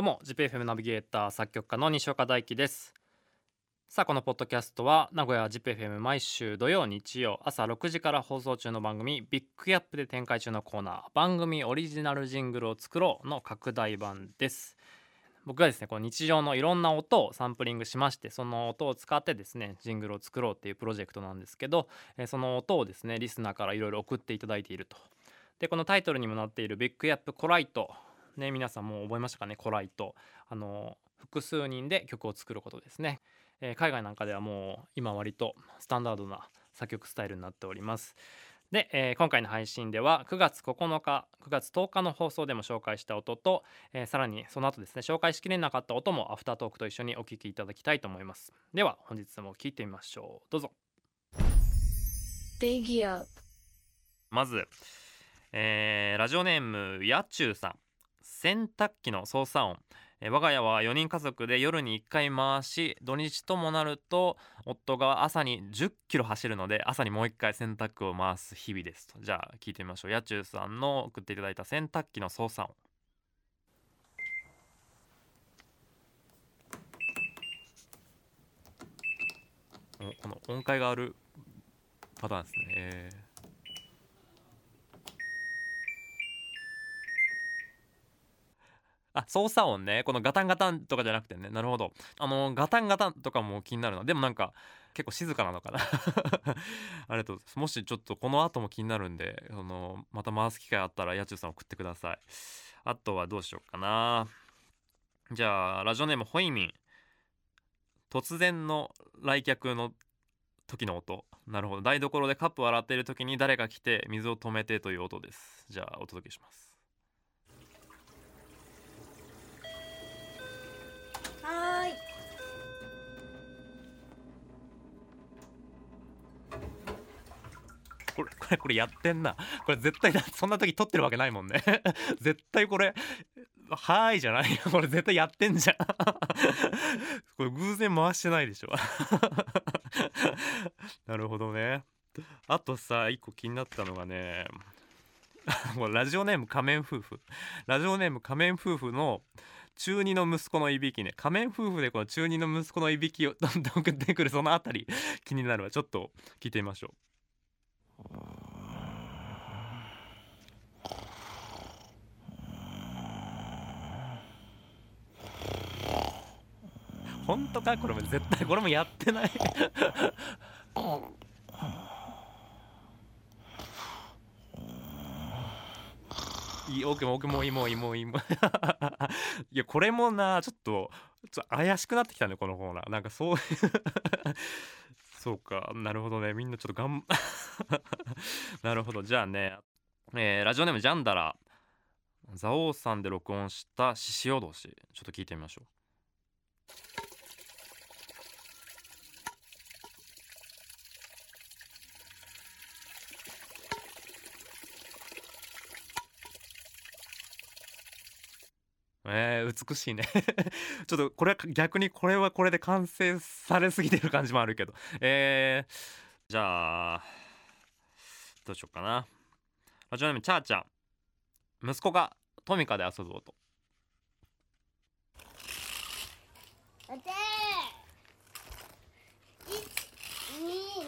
どうも ZIPFM ナビゲーター作曲家の西岡大輝です。さあこのポッドキャストは名古屋 ZIPFM 毎週土曜日曜朝6時から放送中の番組ビッグギャップで展開中のコーナー番組オリジナルジングルを作ろうの拡大版です。僕がですねこの日常のいろんな音をサンプリングしましてその音を使ってですねジングルを作ろうっていうプロジェクトなんですけど、えその音をですねリスナーからいろいろ送っていただいていると。でこのタイトルにもなっているビッグギャップコライトね皆さんもう覚えましたかね？コライトあの複数人で曲を作ることですね、えー海外なんかではもう今割とスタンダードな作曲スタイルになっております。で、えー今回の配信では9月9日9月10日の放送でも紹介した音と、えーさらにその後ですね紹介しきれなかった音もアフタートークと一緒にお聞きいただきたいと思います。では本日も聞いてみましょう。どうぞ。まず、えーラジオネームやっちゅうさん洗濯機の操作音。え我が家は4人家族で夜に1回回し土日ともなると夫が朝に10キロ走るので朝にもう1回洗濯を回す日々ですと。じゃあ聞いてみましょう。やっちゅうさんの送っていただいた洗濯機の操作音。この音階があるパターンですね、えー。あ操作音ね。このガタンガタンとかじゃなくてね。なるほど。あのガタンガタンとかも気になるな。でもなんか結構静かなのかな。ありがとうもしちょっとこの後も気になるんでそのまた回す機会あったらやちゅうさん送ってください。あとはどうしようかな。じゃあラジオネームホイミン。突然の来客の時の音。なるほど。台所でカップを洗っている時に誰か来て水を止めてという音です。じゃあお届けします。はーい。これこれこれやってんな。これ絶対そんな時撮ってるわけないもんね。絶対これ「はーい」じゃないよ。これ絶対やってんじゃん。これ偶然回してないでしょ。なるほどね。あとさ一個気になったのがねもうラジオネーム仮面夫婦。ラジオネーム仮面夫婦の中二の息子のいびきね。仮面夫婦でこの中二の息子のいびきを どんどん送ってくるそのあたり。気になるわ。ちょっと聞いてみましょう。本当か？これも絶対これもやってない。いいオーケーもうオーケーもいいもういいもういいもう。いやこれもなちょっとちょ怪しくなってきたねこのコーナー。なんかそういう そうかなるほどね。みんなちょっとがん なるほど。じゃあね、えーラジオネームジャンダラ。蔵王さんで録音した獅子おどしちょっと聞いてみましょう。えー、美しいね。ちょっとこれは逆にこれはこれで完成されすぎてる感じもあるけど。えー、じゃあどうしようかな。ラジオネームチャーちゃん息子がトミカで遊ぶ音待て一二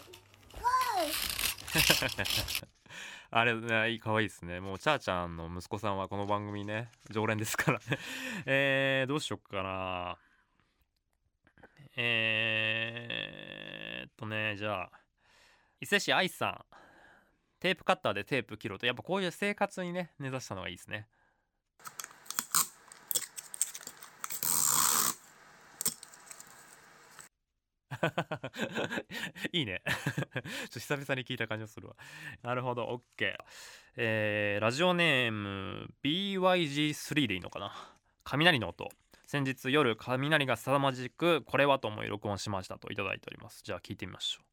あれねいい可愛いですね。もうチャーちゃんの息子さんはこの番組ね常連ですから。ね えー、どうしよっかな。えー、っとねじゃあ伊勢市愛さん。テープカッターでテープ切ろうと。やっぱこういう生活にね根ざしたのがいいですね。いいね。ちょっと久々に聞いた感じがするわ。なるほど。OK えー、ラジオネーム BYG3 でいいのかな？雷の音。先日夜雷が凄まじくこれはと思い録音しましたといただいております。じゃあ聞いてみましょう。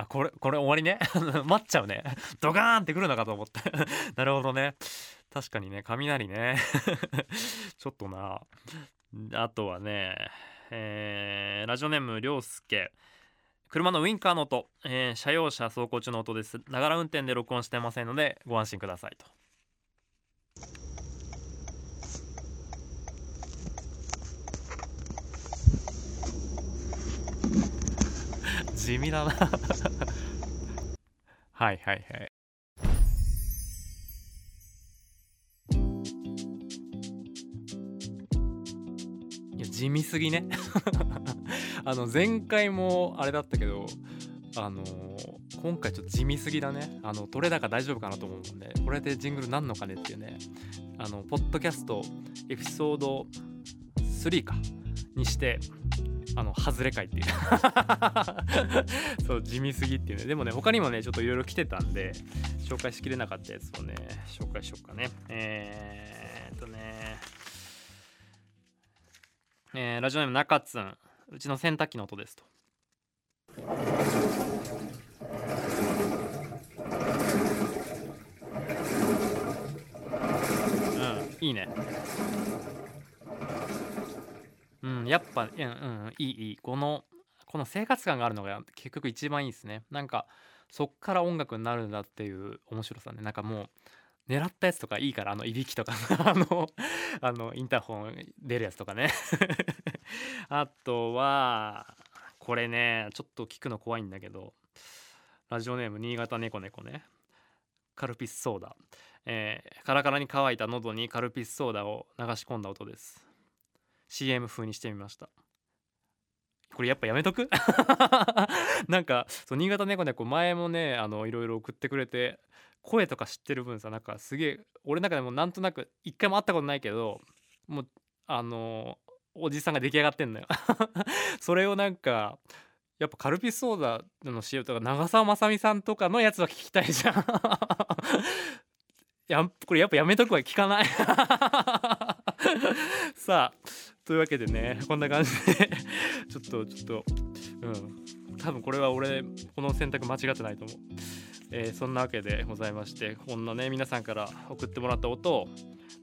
あこれこれ終わりね？待っちゃうね。ドカーンってくるのかと思って。なるほどね。確かにね雷ね。ちょっとな。あとはねえーラジオネームりょうすけ車のウインカーの音、えー車用車走行中の音です。ながら運転で録音してませんのでご安心くださいと。地味だな。はいはいはい。いや地味すぎね。あの前回もあれだったけどあのー今回ちょっと地味すぎだね。あの取れ高大丈夫かなと思うもんでこれでジングルなんのかねっていうね。あのポッドキャストエピソード3か。にしてあの外れ会っていう。そう地味すぎっていうね。でもね他にもねちょっといろいろ来てたんで紹介しきれなかったやつをね紹介しようかね。えー、っとね。えーラジオネーム中津ん。うちの洗濯機の音ですと。うんいいね。やっぱうんうんいいいい。このこの生活感があるのが結局一番いいですね。なんかそっから音楽になるんだっていう面白さね。なんかもう狙ったやつとかいいからあのいびきとか あのあのインターホン出るやつとかね。あとはこれねちょっと聞くの怖いんだけどラジオネーム新潟猫猫ね。カルピスソーダ、えーカラカラに乾いた喉にカルピスソーダを流し込んだ音です。CM 風にしてみました。これやっぱやめとく？なんかそう新潟猫猫前もねあのいろいろ送ってくれて声とか知ってる分さなんかすげえ俺の中でもなんとなく一回も会ったことないけどもうあのおじさんが出来上がってんのよ。それをなんかやっぱカルピスソーダの CM とか長澤まさみさんとかのやつは聞きたいじゃん。やこれやっぱやめとくわ聞かない。さあというわけでねこんな感じで ちょっとちょっとうん多分これは俺この選択間違ってないと思う、えーそんなわけでございましてこんなね皆さんから送ってもらった音を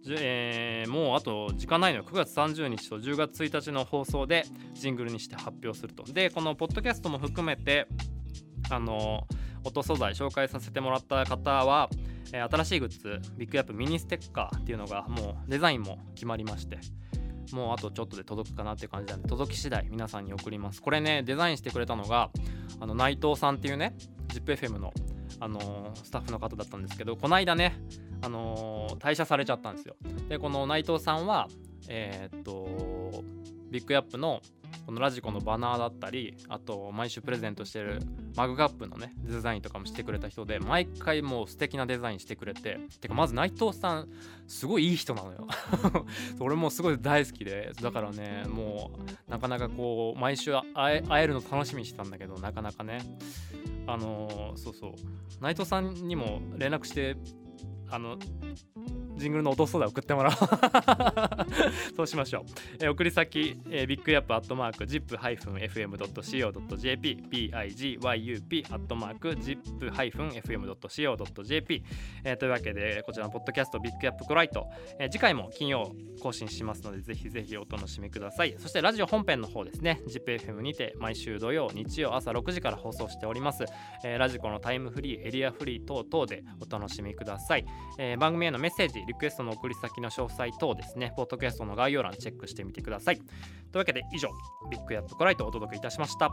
えーもうあと時間ないのよ。9月30日と10月1日の放送でジングルにして発表すると。でこのポッドキャストも含めてあの音素材紹介させてもらった方は、えー新しいグッズビッグアップミニステッカーっていうのがもうデザインも決まりましてもうあとちょっとで届くかなって感じなんで届き次第皆さんに送ります。これねデザインしてくれたのがあの内藤さんっていうね ZIPFM の、あのースタッフの方だったんですけどこの間ね、あのー退社されちゃったんですよ。でこの内藤さんはえーっとビッグアップのこのラジコのバナーだったりあと毎週プレゼントしてるマグカップのねデザインとかもしてくれた人で毎回もう素敵なデザインしてくれててかまず内藤さんすごいいい人なのよ。俺もすごい大好きでだからねもうなかなかこう毎週会えるの楽しみにしてたんだけどなかなかね。あのーそうそう。内藤さんにも連絡してあのジングルの音ソーダ送ってもらおう。そうしましょう、えー送り先、えー、ビッグヤップアットマーク zip-fm.co.jp bigup アットマーク zip-fm.co.jp、えーというわけでこちらのポッドキャストビッグヤップコライト、えー次回も金曜更新しますのでぜひぜひお楽しみください。そしてラジオ本編の方ですね。ZIPFM にて毎週土曜日曜朝6時から放送しております、えーラジコのタイムフリーエリアフリー等々でお楽しみください。えー番組へのメッセージリクエストの送り先の詳細等ですね。ポッドキャストの概要欄チェックしてみてください。というわけで以上ビッグやップコライトをお届けいたしました。